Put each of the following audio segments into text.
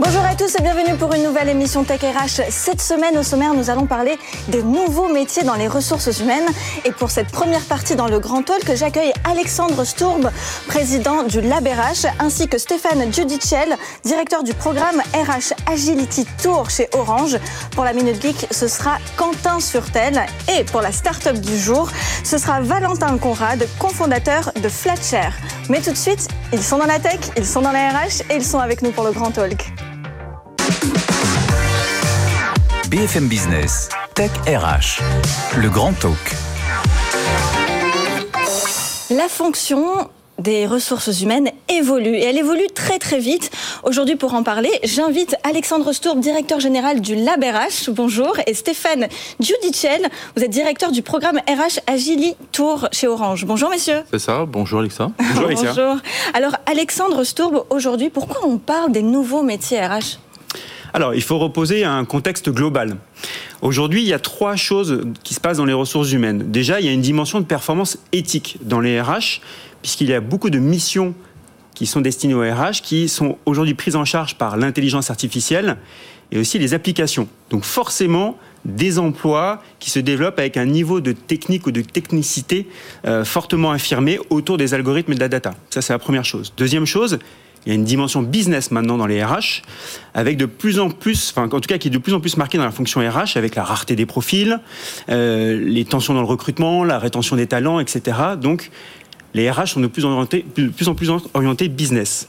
Bonjour à tous et bienvenue pour une nouvelle émission Tech RH. Cette semaine au sommaire, nous allons parler des nouveaux métiers dans les ressources humaines. Et pour cette première partie dans le Grand Talk, j'accueille Alexandre Stourbe, président du Lab RH, ainsi que Stéphane Giudicelli, directeur du programme RH Agility Tour chez Orange. Pour la Minute Geek, ce sera Quentin Surtel. Et pour la start-up du jour, ce sera Valentin Conrad, cofondateur de Flatshare. Mais tout de suite, ils sont dans la tech, ils sont dans la RH et ils sont avec nous pour le Grand Talk. BFM Business, Tech RH, le grand talk. La fonction des ressources humaines évolue et elle évolue très très vite. Aujourd'hui pour en parler, j'invite Alexandre Stourbe, directeur général du Lab RH. Bonjour et Stéphane Giudicelli, vous êtes directeur du programme RH Agili Tour chez Orange. Bonjour messieurs. C'est ça, bonjour Alexa. Bonjour Alexia. Bonjour. Alors Alexandre Stourbe, aujourd'hui pourquoi on parle des nouveaux métiers RH alors, il faut reposer un contexte global. Aujourd'hui, il y a trois choses qui se passent dans les ressources humaines. Déjà, il y a une dimension de performance éthique dans les RH, puisqu'il y a beaucoup de missions qui sont destinées aux RH, qui sont aujourd'hui prises en charge par l'intelligence artificielle et aussi les applications. Donc forcément, des emplois qui se développent avec un niveau de technique ou de technicité euh, fortement affirmé autour des algorithmes et de la data. Ça, c'est la première chose. Deuxième chose, il y a une dimension business maintenant dans les RH, avec de plus en plus, en tout cas qui est de plus en plus marquée dans la fonction RH, avec la rareté des profils, euh, les tensions dans le recrutement, la rétention des talents, etc. Donc les RH sont de plus en plus orientés business.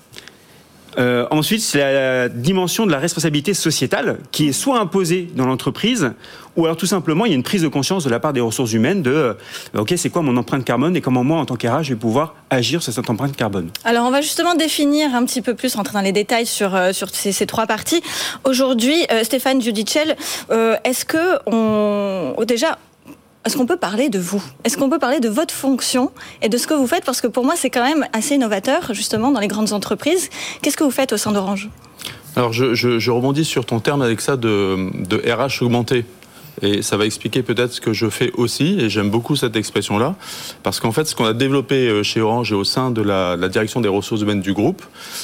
Euh, ensuite, c'est la dimension de la responsabilité sociétale qui est soit imposée dans l'entreprise, ou alors tout simplement il y a une prise de conscience de la part des ressources humaines de euh, ok c'est quoi mon empreinte carbone et comment moi en tant qu'RH je vais pouvoir agir sur cette empreinte carbone. Alors on va justement définir un petit peu plus, rentrer dans les détails sur, euh, ces, trois parties. Aujourd'hui, Stéphane Giudicelli, est-ce que on déjà est-ce qu'on peut parler de vous? Est-ce qu'on peut parler de votre fonction et de ce que vous faites? Parce que pour moi, c'est quand même assez innovateur, justement, dans les grandes entreprises. Qu'est-ce que vous faites au sein d'Orange? Alors, je, rebondis sur ton terme avec ça de, RH augmenté. Et ça va expliquer peut-être ce que je fais aussi, et j'aime beaucoup cette expression-là, parce qu'en fait, ce qu'on a développé euh, chez Orange et au sein de la, la direction des ressources humaines du groupe,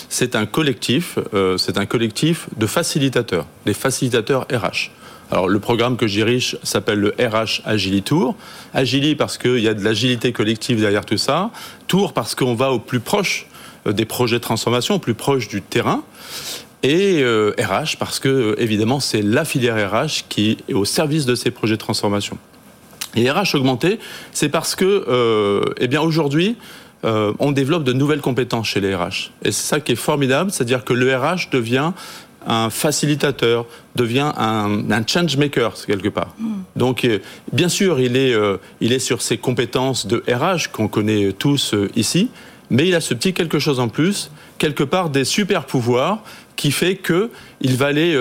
c'est un collectif, euh, c'est un collectif de facilitateurs, des facilitateurs RH. Alors le programme que j'irige s'appelle le RH Agili Tour. Agili parce qu'il y a de l'agilité collective derrière tout ça. Tour parce qu'on va au plus proche euh, des projets de transformation, au plus proche du terrain. Et RH euh, parce que euh, évidemment c'est la filière RH qui est au service de ces projets de transformation. Et RH augmenté, c'est parce que eh bien aujourd'hui on développe de nouvelles compétences chez les RH. Et c'est ça qui est formidable, c'est-à-dire que le RH devient un facilitateur, devient un, un change maker quelque part. Mm. Donc, euh, bien sûr, il est, euh, il est sur ses compétences de RH qu'on connaît tous euh, ici, mais il a ce petit quelque chose en plus, quelque part des super pouvoirs qui fait que il va aller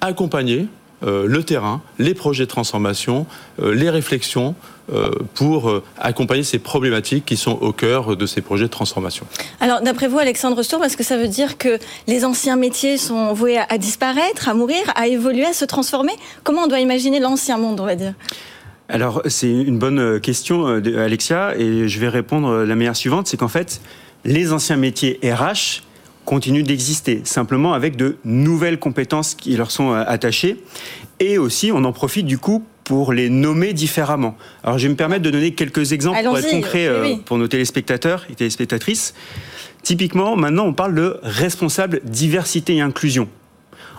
accompagner le terrain, les projets de transformation, les réflexions euh, pour euh, accompagner ces problématiques qui sont au cœur de ces projets de transformation. Alors, d'après vous, Alexandre Stour, est-ce que ça veut dire que les anciens métiers sont voués à, disparaître, à mourir, à évoluer, à se transformer? Comment on doit imaginer l'ancien monde, on va dire? Alors, c'est une bonne euh, question, Alexia, et je vais répondre la manière suivante, c'est qu'en fait, les anciens métiers RH continuent d'exister, simplement avec de nouvelles compétences qui leur sont attachées. Et aussi, on en profite du coup pour les nommer différemment. Alors je vais me permettre de donner quelques exemples pour être concret euh, pour nos téléspectateurs et téléspectatrices. Typiquement, maintenant on parle de responsable diversité et inclusion.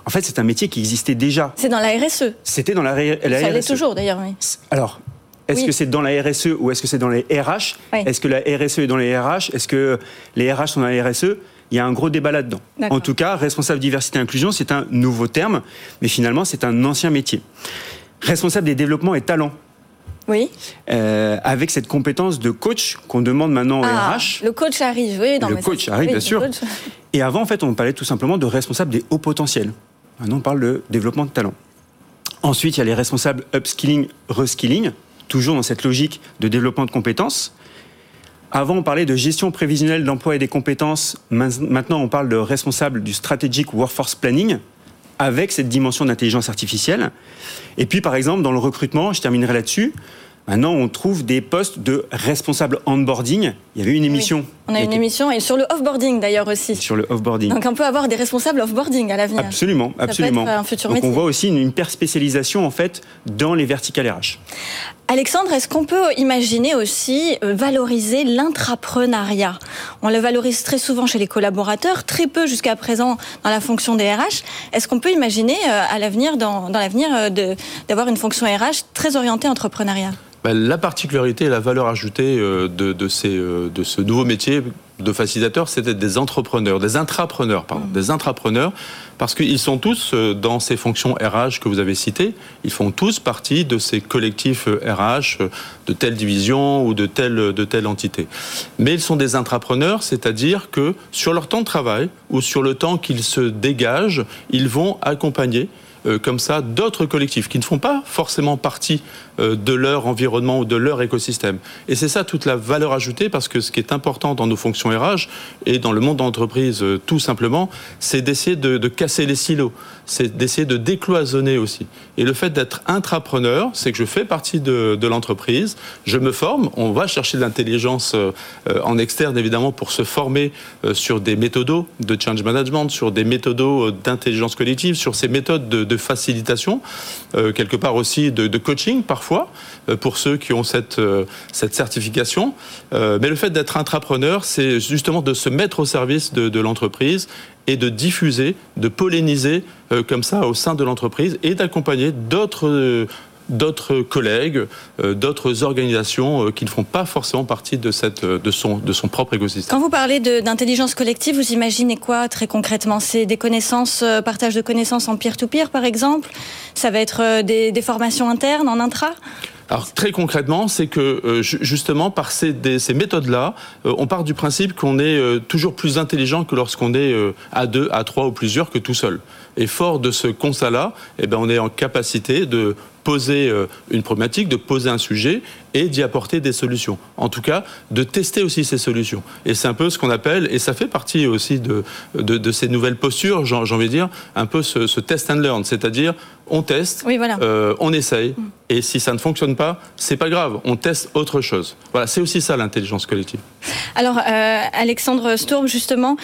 En fait, c'est un métier qui existait déjà. C'est dans la RSE. C'était dans la, RSE. Ça l'est toujours d'ailleurs, oui. Alors, est-ce que c'est dans la RSE ou est-ce que c'est dans les RH Est-ce que la RSE est dans les RH Est-ce que les RH sont dans la RSE il y a un gros débat là-dedans. En tout cas, responsable diversité et inclusion, c'est un nouveau terme, mais finalement, c'est un ancien métier responsable des développements et talents. Oui. euh, avec cette compétence de coach qu'on demande maintenant au Ah, RH. le coach arrive, oui. non, Le mais coach arrive, oui, bien sûr. coach. Et avant, en fait, on parlait tout simplement de responsables des hauts potentiels. Maintenant, on parle de développement de talent. Ensuite, il y a les responsables upskilling, reskilling, toujours dans cette logique de développement de compétences. Avant, on parlait de gestion prévisionnelle d'emploi et des compétences. Main- Maintenant, on parle de responsable du strategic workforce planning avec cette dimension d'intelligence artificielle. Et puis, par exemple, dans le recrutement, je terminerai là-dessus. Maintenant, on trouve des postes de responsable onboarding. Il y avait une émission. On a une émission et sur le offboarding d'ailleurs aussi. sur le offboarding. Donc on peut avoir des responsables offboarding à l'avenir. Absolument, Ça peut absolument. être un futur Donc métier. on voit aussi une hyper spécialisation en fait dans les verticales RH. Alexandre, est-ce qu'on peut imaginer aussi euh, valoriser l'intrapreneuriat? On le valorise très souvent chez les collaborateurs, très peu jusqu'à présent dans la fonction des RH. Est-ce qu'on peut imaginer euh, à l'avenir, dans, dans l'avenir, euh, de- d'avoir une fonction RH très orientée entrepreneuriat? Bah, la particularité et la valeur ajoutée de, de, ces, de ce nouveau métier de facilitateur, c'est d'être des entrepreneurs, des intrapreneurs, pardon, des intrapreneurs, parce qu'ils sont tous euh, dans ces fonctions RH que vous avez citées, ils font tous partie de ces collectifs euh, RH euh, de telle division ou de telle, de telle entité. Mais ils sont des intrapreneurs, c'est-à-dire que sur leur temps de travail ou sur le temps qu'ils se dégagent, ils vont accompagner euh, comme ça d'autres collectifs qui ne font pas forcément partie euh, de leur environnement ou de leur écosystème. Et c'est ça toute la valeur ajoutée parce que ce qui est important dans nos fonctions RH et dans le monde d'entreprise euh, tout simplement, c'est d'essayer de, casser les silos, c'est d'essayer de décloisonner aussi. Et le fait d'être intrapreneur, c'est que je fais partie de, l'entreprise, je me forme, on va chercher de l'intelligence en externe évidemment pour se former sur des méthodos de change management, sur des méthodos d'intelligence collective, sur ces méthodes de, de facilitation, euh, quelque part aussi de, de coaching parfois euh, pour ceux qui ont cette, euh, cette certification. Mais le fait d'être intrapreneur, c'est justement de se mettre au service de, de l'entreprise et de diffuser, de polliniser comme ça au sein de l'entreprise et d'accompagner d'autres d'autres collègues, euh, d'autres organisations euh, qui ne font pas forcément partie de, cette, euh, de, son, de son propre écosystème. Quand vous parlez d'intelligence collective, vous imaginez quoi très concrètement? C'est des connaissances, partage de connaissances en peer-to-peer par exemple? Ça va être des, des formations internes en intra? Alors très concrètement, c'est que ju- justement par ces, ces méthodes-là, on part du principe qu'on est toujours plus intelligent que lorsqu'on est à deux, à trois ou plusieurs que tout seul. Et fort de ce constat-là, eh ben, on est en capacité de poser euh, une problématique, de poser un sujet et d'y apporter des solutions. En tout cas, de tester aussi ces solutions. Et c'est un peu ce qu'on appelle, et ça fait partie aussi de, de, de ces nouvelles postures, j'ai envie de dire, un peu ce, ce test and learn, c'est-à-dire on teste, Oui, voilà. euh, on essaye, et si ça ne fonctionne pas, c'est pas grave, on teste autre chose. Voilà, c'est aussi ça l'intelligence collective. Alors, euh, Alexandre Sturm, justement,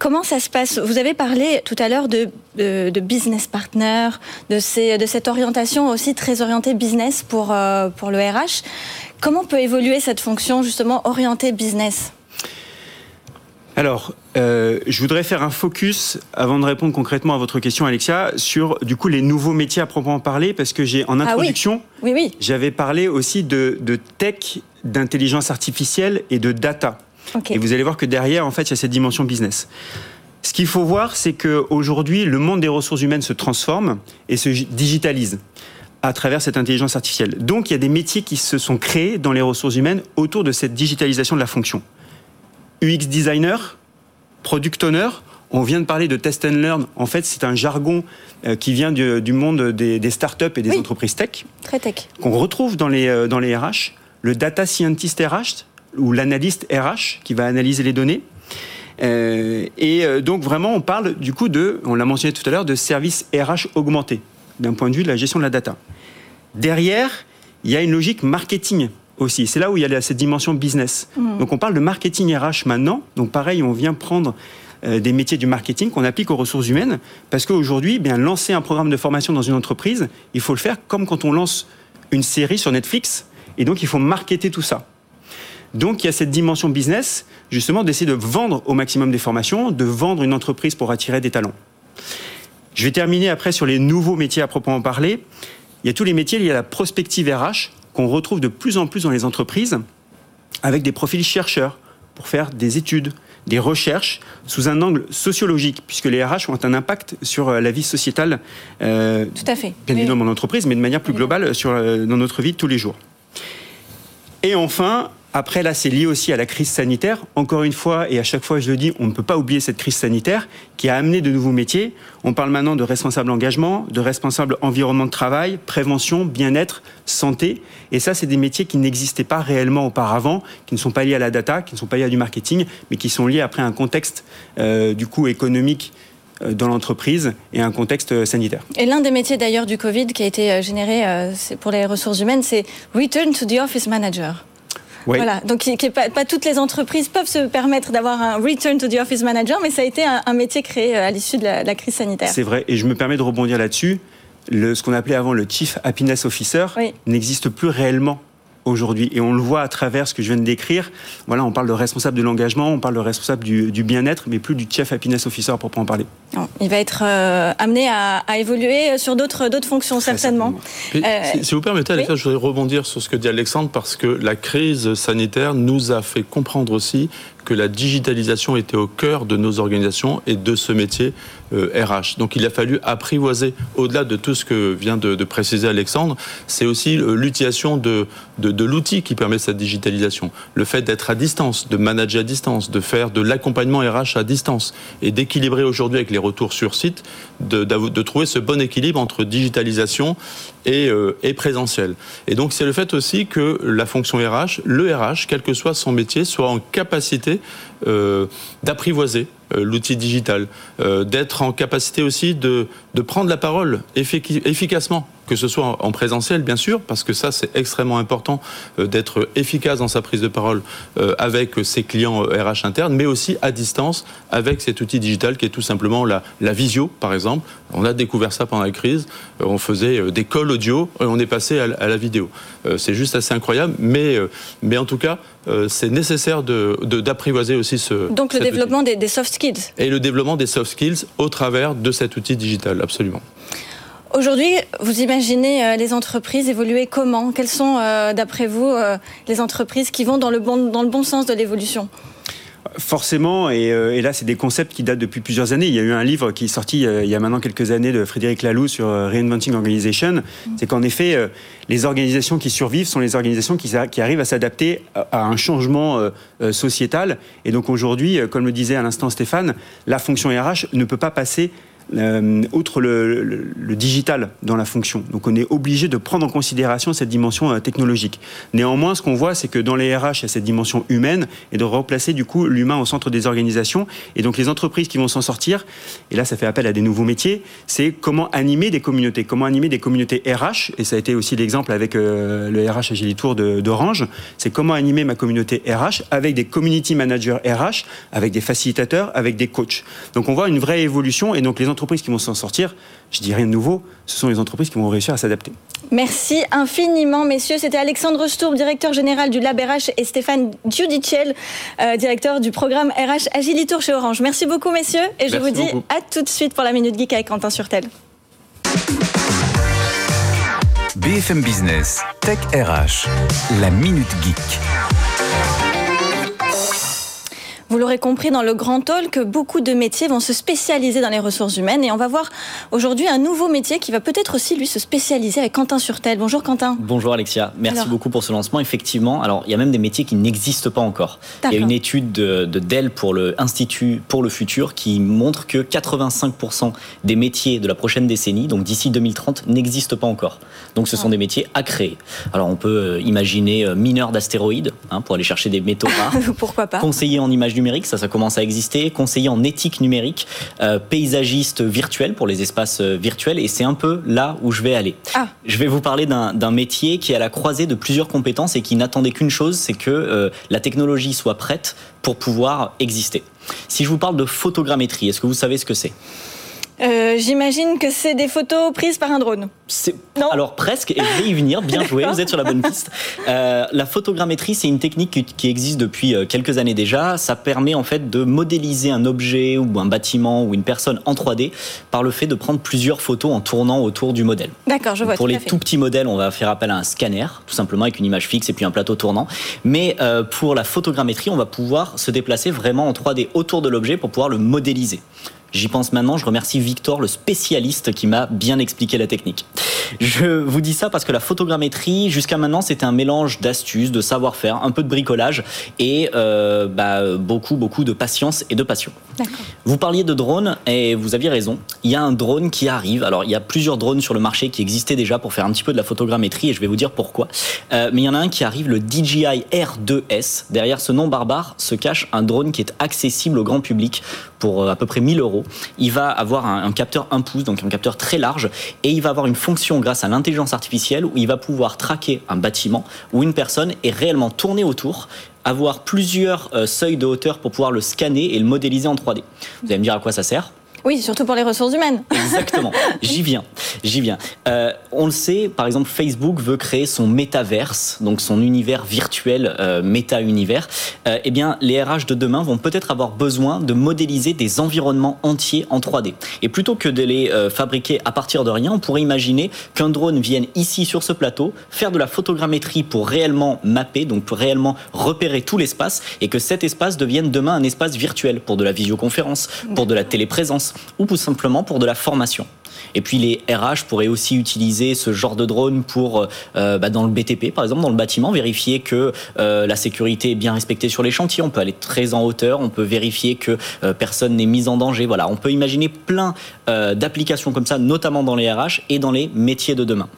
comment ça se passe? Vous avez parlé tout à l'heure de, de, de business partner, de, ces, de cette orientation aussi très orientée business pour, euh, pour le RH. Comment peut évoluer cette fonction, justement, orientée business? Alors, euh, je voudrais faire un focus, avant de répondre concrètement à votre question, Alexia, sur du coup les nouveaux métiers à proprement parler, parce que j'ai en Ah oui. introduction, Oui, oui. j'avais parlé aussi de, de tech, d'intelligence artificielle et de data. Et vous allez voir que derrière, en fait, il y a cette dimension business. Ce qu'il faut voir, c'est qu'aujourd'hui, le monde des ressources humaines se transforme et se digitalise à travers cette intelligence artificielle. Donc, il y a des métiers qui se sont créés dans les ressources humaines autour de cette digitalisation de la fonction. UX designer, product owner, on vient de parler de test and learn. En fait, c'est un jargon euh, qui vient du, du monde des, des startups et des Oui. entreprises tech Très tech. qu'on retrouve dans les, euh, dans les RH, le data scientist RH ou l'analyste RH qui va analyser les données. Euh, et euh, donc vraiment, on parle du coup de, on l'a mentionné tout à l'heure, de services RH augmentés d'un point de vue de la gestion de la data. Derrière, il y a une logique marketing aussi. C'est là où il y a cette dimension business. Donc on parle de marketing RH maintenant. Donc pareil, on vient prendre euh, des métiers du marketing qu'on applique aux ressources humaines parce qu'aujourd'hui, bien lancer un programme de formation dans une entreprise, il faut le faire comme quand on lance une série sur Netflix. Et donc il faut marketer tout ça. Donc il y a cette dimension business, justement, d'essayer de vendre au maximum des formations, de vendre une entreprise pour attirer des talents. Je vais terminer après sur les nouveaux métiers à proprement parler. Il y a tous les métiers liés à la prospective RH qu'on retrouve de plus en plus dans les entreprises avec des profils chercheurs pour faire des études, des recherches sous un angle sociologique, puisque les RH ont un impact sur euh, la vie sociétale, euh, Tout à fait. bien Oui. évidemment dans l'entreprise, mais de manière plus globale sur, euh, dans notre vie de tous les jours. Et enfin, après, là, c'est lié aussi à la crise sanitaire. Encore une fois, et à chaque fois je le dis, on ne peut pas oublier cette crise sanitaire qui a amené de nouveaux métiers. On parle maintenant de responsable engagement, de responsable environnement de travail, prévention, bien-être, santé. Et ça, c'est des métiers qui n'existaient pas réellement auparavant, qui ne sont pas liés à la data, qui ne sont pas liés à du marketing, mais qui sont liés après à un contexte euh, du coup économique euh, dans l'entreprise et un contexte euh, sanitaire. Et l'un des métiers d'ailleurs du Covid qui a été généré pour les ressources humaines, c'est Return to the Office Manager. Voilà, donc pas, toutes les entreprises peuvent se permettre d'avoir un return to the office manager, mais ça a été un, métier créé euh, à l'issue de, la, crise sanitaire. C'est vrai, et je me permets de rebondir là-dessus. ce qu'on appelait avant le Chief Happiness Officer n'existe plus réellement aujourd'hui. Et on le voit à travers ce que je viens de décrire. Voilà, on parle de responsable de l'engagement, on parle de responsable du, bien-être, mais plus du Chief Happiness Officer pour en parler. il va être euh, amené à, évoluer sur d'autres fonctions, certainement. Euh, si, vous permettez, Alexandre, je voudrais rebondir sur ce que dit Alexandre, parce que la crise sanitaire nous a fait comprendre aussi que la digitalisation était au cœur de nos organisations et de ce métier RH. Euh, Donc il a fallu apprivoiser, au-delà de tout ce que vient de, préciser Alexandre, c'est aussi euh, l'utilisation de, de, l'outil qui permet cette digitalisation. Le fait d'être à distance, de manager à distance, de faire de l'accompagnement RH à distance et d'équilibrer aujourd'hui avec les retours sur site, de, trouver ce bon équilibre entre digitalisation et, euh, et présentiel. Et donc c'est le fait aussi que la fonction RH, le RH, quel que soit son métier, soit en capacité d'apprivoiser euh, l'outil digital, euh, d'être en capacité aussi de, de prendre la parole efficacement que ce soit en présentiel, bien sûr, parce que ça, c'est extrêmement important euh, d'être efficace dans sa prise de parole euh, avec ses clients RH euh, internes, mais aussi à distance avec cet outil digital qui est tout simplement la, la visio, par exemple. On a découvert ça pendant la crise. On faisait des calls audio et on est passé à, la vidéo. C'est juste assez incroyable, mais, mais en tout cas, c'est nécessaire d'apprivoiser de, aussi ce. Donc le développement des, des soft skills. Et le développement des soft skills au travers de cet outil digital, absolument. Aujourd'hui, vous imaginez euh, les entreprises évoluer comment? Quelles sont, euh, d'après vous, euh, les entreprises qui vont dans le bon, dans le bon sens de l'évolution? Forcément, et, là, c'est des concepts qui datent depuis plusieurs années. Il y a eu un livre qui est sorti il y a maintenant quelques années de Frédéric Laloux sur Reinventing Organization. Mm. C'est qu'en effet, les organisations qui survivent sont les organisations qui, qui arrivent à s'adapter à un changement sociétal. Et donc aujourd'hui, comme le disait à l'instant Stéphane, la fonction RH ne peut pas passer euh, outre le, digital dans la fonction. Donc on est obligé de prendre en considération cette dimension euh, technologique. Néanmoins, ce qu'on voit, c'est que dans les RH, il y a cette dimension humaine et de replacer du coup l'humain au centre des organisations. Et donc les entreprises qui vont s'en sortir, et là ça fait appel à des nouveaux métiers, c'est comment animer des communautés, comment animer des communautés RH, et ça a été aussi l'exemple avec euh, le RH Agilitour d'Orange, c'est comment animer ma communauté RH avec des community managers RH, avec des facilitateurs, avec des coachs. Donc on voit une vraie évolution et donc les entreprises entreprises qui vont s'en sortir, je dis rien de nouveau, ce sont les entreprises qui vont réussir à s'adapter. Merci infiniment, messieurs. C'était Alexandre Stourb, directeur général du Lab RH, et Stéphane Giudicelli, euh, directeur du programme RH Agilitour chez Orange. Merci beaucoup, messieurs. Et je vous dis à tout de suite pour la Minute Geek avec Quentin Surtel. BFM Business, Tech RH, la Minute Geek. Vous l'aurez compris dans le grand talk, beaucoup de métiers vont se spécialiser dans les ressources humaines et on va voir aujourd'hui un nouveau métier qui va peut-être aussi lui se spécialiser avec Quentin Surtel. Bonjour Quentin. Bonjour Alexia, merci beaucoup pour ce lancement. Effectivement, alors il y a même des métiers qui n'existent pas encore. Il y a une étude de, Dell pour le Institut pour le futur qui montre que 85% des métiers de la prochaine décennie, donc d'ici 2030, n'existent pas encore. Donc ce sont ah. des métiers à créer. Alors on peut euh, imaginer euh, mineur d'astéroïdes hein, pour aller chercher des métaux rares. Pourquoi pas Conseiller en image numérique, ça, ça commence à exister. Conseiller en éthique numérique, euh, paysagiste virtuel pour les espaces euh, virtuels, et c'est un peu là où je vais aller. Ah. Je vais vous parler d'un métier qui est à la croisée de plusieurs compétences et qui n'attendait qu'une chose, c'est que euh, la technologie soit prête pour pouvoir exister. Si je vous parle de photogrammétrie, est-ce que vous savez ce que c'est? Euh, j'imagine que c'est des photos prises par un drone. Non Alors presque, et je vais y venir, bien joué, vous êtes sur la bonne piste. Euh, la photogrammétrie, c'est une technique qui existe depuis euh, quelques années déjà. Ça permet en fait de modéliser un objet ou un bâtiment ou une personne en 3D par le fait de prendre plusieurs photos en tournant autour du modèle. D'accord, je vois. Pour les tout petits modèles, on va faire appel à un scanner, tout simplement avec une image fixe et puis un plateau tournant. Mais pour la photogrammétrie, on va pouvoir se déplacer vraiment en 3D autour de l'objet pour pouvoir le modéliser. J'y pense maintenant, je remercie Victor, le spécialiste qui m'a bien expliqué la technique. Je vous dis ça parce que la photogrammétrie, jusqu'à maintenant, c'était un mélange d'astuces, de savoir-faire, un peu de bricolage et euh, bah, beaucoup, beaucoup de patience et de passion. Vous parliez de drone et vous aviez raison. Il y a un drone qui arrive. Alors, il y a plusieurs drones sur le marché qui existaient déjà pour faire un petit peu de la photogrammétrie et je vais vous dire pourquoi. Euh, mais il y en a un qui arrive, le DJI R2S. Derrière ce nom barbare se cache un drone qui est accessible au grand public pour euh, à peu près 1000 euros. Il va avoir un, capteur 1 pouce, donc un capteur très large, et il va avoir une fonction grâce à l'intelligence artificielle où il va pouvoir traquer un bâtiment ou une personne et réellement tourner autour avoir plusieurs euh, seuils de hauteur pour pouvoir le scanner et le modéliser en 3D. Vous allez me dire à quoi ça sert? Oui, surtout pour les ressources humaines. Exactement. J'y viens. J'y viens. Euh, on le sait, par exemple, Facebook veut créer son métaverse, donc son univers virtuel, euh, méta-univers. Euh, eh bien, les RH de demain vont peut-être avoir besoin de modéliser des environnements entiers en 3D. Et plutôt que de les fabriquer à partir de rien, on pourrait imaginer qu'un drone vienne ici sur ce plateau, faire de la photogrammétrie pour réellement mapper, donc pour réellement repérer tout l'espace, et que cet espace devienne demain un espace virtuel pour de la visioconférence, pour de la téléprésence ou tout simplement pour de la formation. Et puis les RH pourraient aussi utiliser ce genre de drone pour, euh, bah, dans le BTP par exemple, dans le bâtiment, vérifier que euh, la sécurité est bien respectée sur les chantiers. On peut aller très en hauteur, on peut vérifier que euh, personne n'est mis en danger. Voilà, on peut imaginer plein d'applications comme ça, notamment dans les RH et dans les métiers de demain.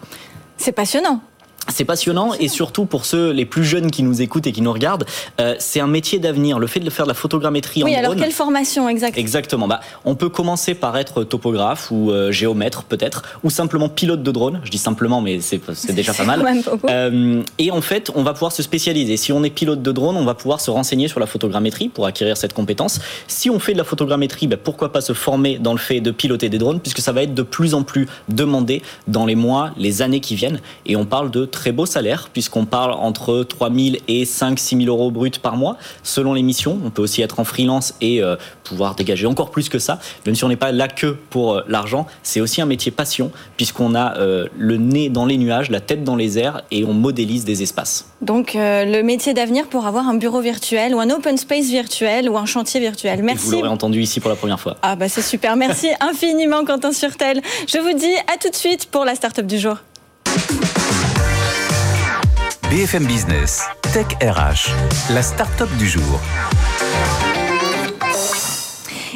C'est passionnant. C'est passionnant et surtout pour ceux les plus jeunes qui nous écoutent et qui nous regardent, euh, c'est un métier d'avenir. Le fait de faire de la photogrammétrie oui, en drone. Oui, alors quelle formation exactement Exactement. Bah, on peut commencer par être topographe ou euh, géomètre peut-être, ou simplement pilote de drone. Je dis simplement, mais c'est déjà pas mal. Euh, et en fait, on va pouvoir se spécialiser. Si on est pilote de drone, on va pouvoir se renseigner sur la photogrammétrie pour acquérir cette compétence. Si on fait de la photogrammétrie, bah, pourquoi pas se former dans le fait de piloter des drones, puisque ça va être de plus en plus demandé dans les mois, les années qui viennent. Et on parle de très beaux salaires, puisqu'on parle entre 3 000 et 5 6 000 euros bruts par mois, selon les missions. On peut aussi être en freelance et euh, pouvoir dégager encore plus que ça. Même si on n'est pas là que pour euh, l'argent, c'est aussi un métier passion, puisqu'on a euh, le nez dans les nuages, la tête dans les airs et on modélise des espaces. Donc le métier d'avenir pour avoir un bureau virtuel ou un open space virtuel ou un chantier virtuel. Merci. vous l'aurez entendu ici pour la première fois. Ah bah c'est super. Merci infiniment Quentin Surtel. Je vous dis à tout de suite pour la start-up du jour. BFM Business, Tech RH, la start-up du jour.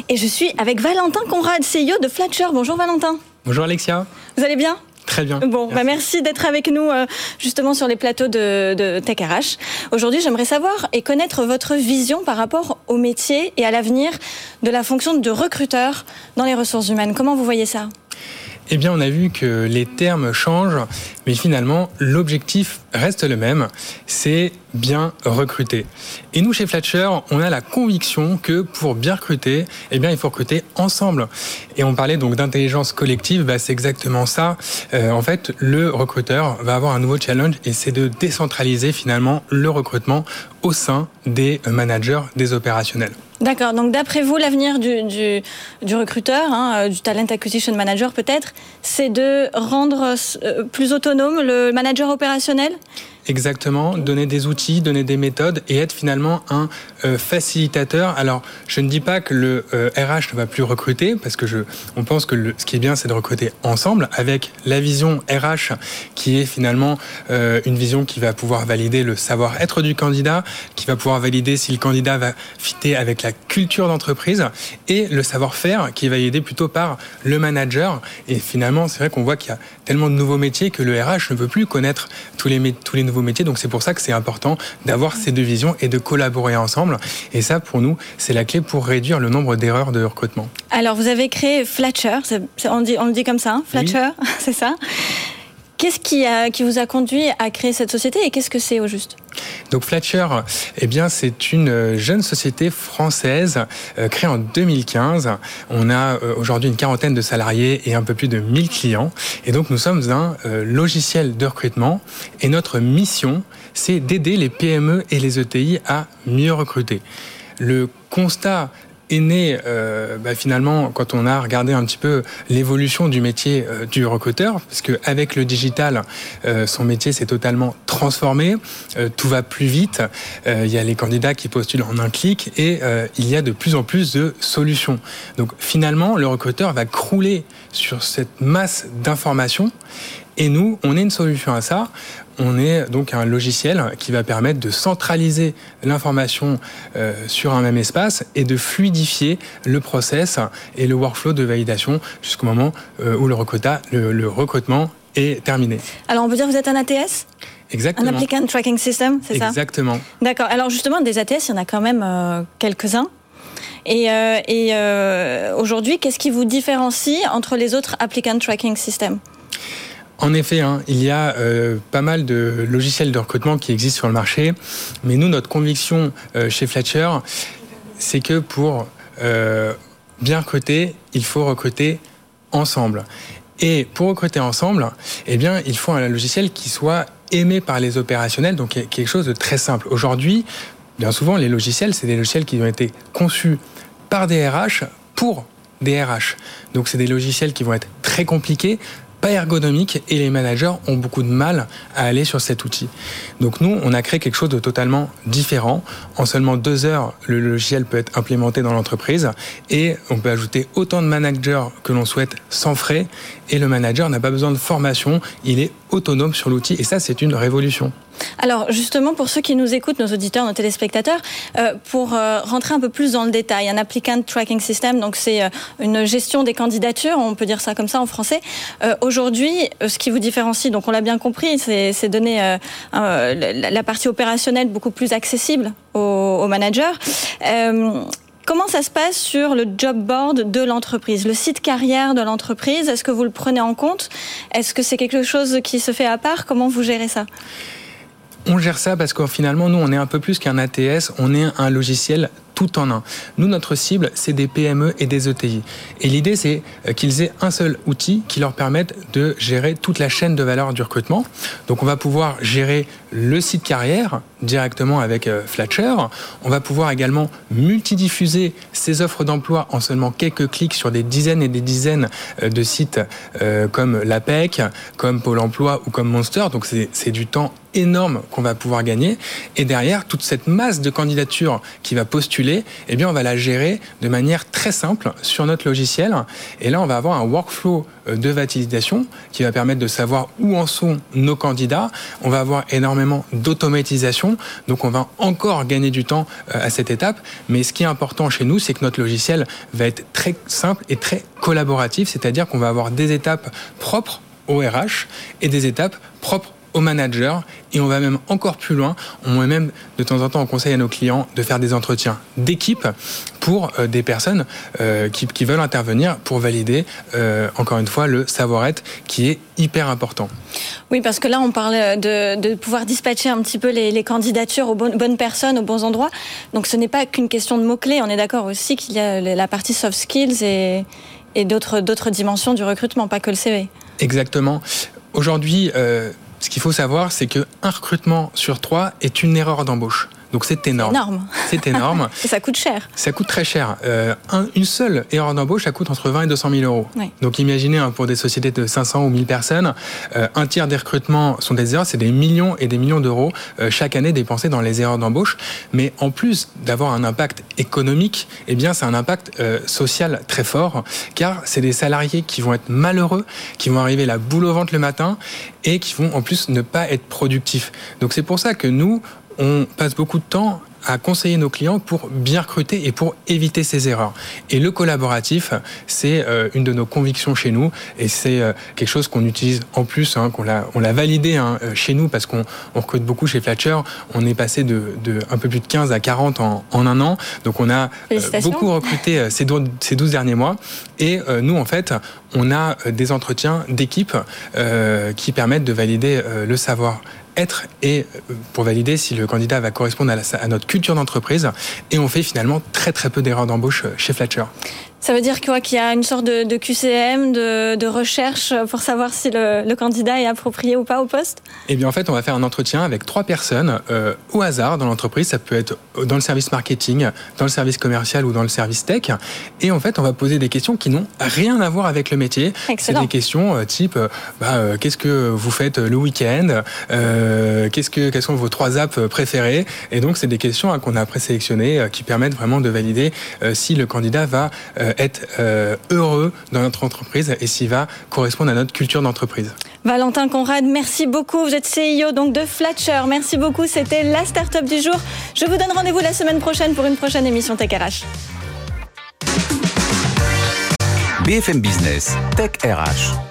Et je suis avec Valentin Conrad, CEO de Flatcher. Bonjour Valentin. Bonjour Alexia. Vous allez bien? Très bien. Bon, merci, bah merci d'être avec nous euh, justement sur les plateaux de, de Tech RH. Aujourd'hui, j'aimerais savoir et connaître votre vision par rapport au métier et à l'avenir de la fonction de recruteur dans les ressources humaines. Comment vous voyez ça? Eh bien, on a vu que les termes changent, mais finalement, l'objectif reste le même, c'est bien recruter. Et nous, chez Fletcher, on a la conviction que pour bien recruter, eh bien, il faut recruter ensemble. Et on parlait donc d'intelligence collective, bah, c'est exactement ça. Euh, en fait, le recruteur va avoir un nouveau challenge et c'est de décentraliser finalement le recrutement au sein des managers, des opérationnels. D'accord, donc d'après vous, l'avenir du, du, recruteur, hein, euh, du talent acquisition manager peut-être, c'est de rendre euh, plus autonome le manager opérationnel? Exactement, donner des outils, donner des méthodes et être finalement un euh, facilitateur. Alors, je ne dis pas que le RH euh, ne va plus recruter, parce que je, on pense que ce qui est bien, c'est de recruter ensemble avec la vision RH qui est finalement euh, une vision qui va pouvoir valider le savoir-être du candidat, qui va pouvoir valider si le candidat va fitter avec la culture d'entreprise et le savoir-faire qui est validé plutôt par le manager. Et finalement, c'est vrai qu'on voit qu'il y a tellement de nouveaux métiers que le RH ne veut plus connaître tous les, tous les nouveaux métiers. Donc c'est pour ça que c'est important d'avoir ces deux visions et de collaborer ensemble. Et ça, pour nous, c'est la clé pour réduire le nombre d'erreurs de recrutement. Alors vous avez créé Flatcher, on, dit, on le dit comme ça, hein, Flatcher, c'est ça Qu'est-ce qui, qui vous a conduit à créer cette société et qu'est-ce que c'est au juste? Donc Fletcher, eh bien, c'est une euh, jeune société française euh, créée en 2015. On a euh, aujourd'hui une quarantaine de salariés et un peu plus de 1000 clients. Et donc nous sommes un logiciel de recrutement et notre mission, c'est d'aider les PME et les ETI à mieux recruter. Le constat est né bah, finalement quand on a regardé un petit peu l'évolution du métier du recruteur, parce qu'avec le digital, son métier s'est totalement transformé, tout va plus vite, il y a les candidats qui postulent en un clic et il y a de plus en plus de solutions. Donc finalement, le recruteur va crouler sur cette masse d'informations et nous, on est une solution à ça on est donc un logiciel qui va permettre de centraliser l'information euh, sur un même espace et de fluidifier le process et le workflow de validation jusqu'au moment euh, où le, le, recrutement est terminé. Alors on peut dire que vous êtes un ATS Exactement. Un Applicant Tracking System, c'est ça Exactement. D'accord. Alors justement, des ATS, il y en a quand même euh, quelques-uns. Et, et aujourd'hui, qu'est-ce qui vous différencie entre les autres Applicant Tracking Systems en effet, hein, il y a euh, pas mal de logiciels de recrutement qui existent sur le marché, mais nous, notre conviction euh, chez Fletcher, c'est que pour euh, bien recruter, il faut recruter ensemble. Et pour recruter ensemble, eh bien, il faut un logiciel qui soit aimé par les opérationnels, donc quelque chose de très simple. Aujourd'hui, bien souvent, les logiciels, c'est des logiciels qui ont été conçus par des RH pour des RH. Donc c'est des logiciels qui vont être très compliqués, pas ergonomique et les managers ont beaucoup de mal à aller sur cet outil. Donc nous, on a créé quelque chose de totalement différent. En seulement deux heures, le logiciel peut être implémenté dans l'entreprise et on peut ajouter autant de managers que l'on souhaite sans frais et le manager n'a pas besoin de formation, il est autonome sur l'outil et ça, c'est une révolution. Alors justement, pour ceux qui nous écoutent, nos auditeurs, nos téléspectateurs, euh, pour euh, rentrer un peu plus dans le détail, un applicant tracking system, donc c'est euh, une gestion des candidatures, on peut dire ça comme ça en français. Aujourd'hui, ce qui vous différencie, donc on l'a bien compris, c'est donner la partie opérationnelle beaucoup plus accessible aux, aux managers. Comment ça se passe sur le job board de l'entreprise, le site carrière de l'entreprise? Est-ce que vous le prenez en compte? Est-ce que c'est quelque chose qui se fait à part? Comment vous gérez ça? On gère ça parce que finalement, nous, on est un peu plus qu'un ATS, on est un logiciel tout en un. Nous, notre cible, c'est des PME et des ETI. Et l'idée, c'est euh, qu'ils aient un seul outil qui leur permette de gérer toute la chaîne de valeur du recrutement. Donc, on va pouvoir gérer le site carrière directement avec euh, Flatcher. On va pouvoir également multidiffuser ces offres d'emploi en seulement quelques clics sur des dizaines et des dizaines euh, de sites comme l'APEC, comme Pôle emploi ou comme Monster. Donc, c'est du temps énorme qu'on va pouvoir gagner. Et derrière, toute cette masse de candidatures qui va postuler eh bien, on va la gérer de manière très simple sur notre logiciel. Et là, on va avoir un workflow euh, de validation qui va permettre de savoir où en sont nos candidats. On va avoir énormément d'automatisation. Donc, on va encore gagner du temps euh, à cette étape. Mais ce qui est important chez nous, c'est que notre logiciel va être très simple et très collaboratif. C'est-à-dire qu'on va avoir des étapes propres au RH et des étapes propres au manager et on va même encore plus loin. On met même de temps en temps on conseille à nos clients de faire des entretiens d'équipe pour euh, des personnes euh, qui, veulent intervenir pour valider euh, encore une fois le savoir-être qui est hyper important. Oui, parce que là on parle de, pouvoir dispatcher un petit peu les, candidatures aux bonnes, personnes, aux bons endroits. Donc ce n'est pas qu'une question de mots-clés. On est d'accord aussi qu'il y a la partie soft skills et, et d'autres dimensions du recrutement, pas que le CV. Exactement. Aujourd'hui, ce qu'il faut savoir, c'est qu'un recrutement sur trois est une erreur d'embauche. Donc c'est énorme. C'est énorme. et ça coûte cher. Ça coûte très cher. Euh, une seule erreur d'embauche, ça coûte entre 20 et 200 000 euros. Donc imaginez hein, pour des sociétés de 500 ou 1000 personnes, euh, un tiers des recrutements sont des erreurs, c'est des millions et des millions d'euros euh, chaque année dépensés dans les erreurs d'embauche. Mais en plus d'avoir un impact économique, eh bien c'est un impact social très fort, car c'est des salariés qui vont être malheureux, qui vont arriver la boule au ventre le matin et qui vont en plus ne pas être productifs. Donc c'est pour ça que nous, on passe beaucoup de temps à conseiller nos clients pour bien recruter et pour éviter ces erreurs. Et le collaboratif, c'est euh, une de nos convictions chez nous et c'est euh, quelque chose qu'on utilise en plus, hein, qu'on l'a, on l'a validé hein, euh, chez nous parce qu'on recrute beaucoup chez Fletcher. On est passé de, un peu plus de 15 à 40 en, un an. Donc on a beaucoup recruté ces, ces 12 derniers mois. Et nous, en fait, on a des entretiens d'équipe qui permettent de valider le savoir être et euh, pour valider si le candidat va correspondre à, notre culture d'entreprise. Et on fait finalement très très peu d'erreurs d'embauche euh, chez Fletcher. Ça veut dire quoi Qu'il y a une sorte de, QCM, de, recherche pour savoir si le, candidat est approprié ou pas au poste? Eh bien, en fait, on va faire un entretien avec trois personnes euh, au hasard dans l'entreprise. Ça peut être dans le service marketing, dans le service commercial ou dans le service tech. Et en fait, on va poser des questions qui n'ont rien à voir avec le métier. C'est des questions euh, type euh, bah, qu'est-ce que vous faites le week-end qu'est-ce que, Quelles sont vos trois apps préférées? Et donc, c'est des questions hein, qu'on a présélectionnées qui permettent vraiment de valider si le candidat va être euh, heureux dans notre entreprise et s'il va correspondre à notre culture d'entreprise. Valentin Conrad, merci beaucoup. Vous êtes CEO donc de Flatcher. Merci beaucoup. C'était la start-up du jour. Je vous donne rendez-vous la semaine prochaine pour une prochaine émission Tech RH. BFM Business, Tech RH.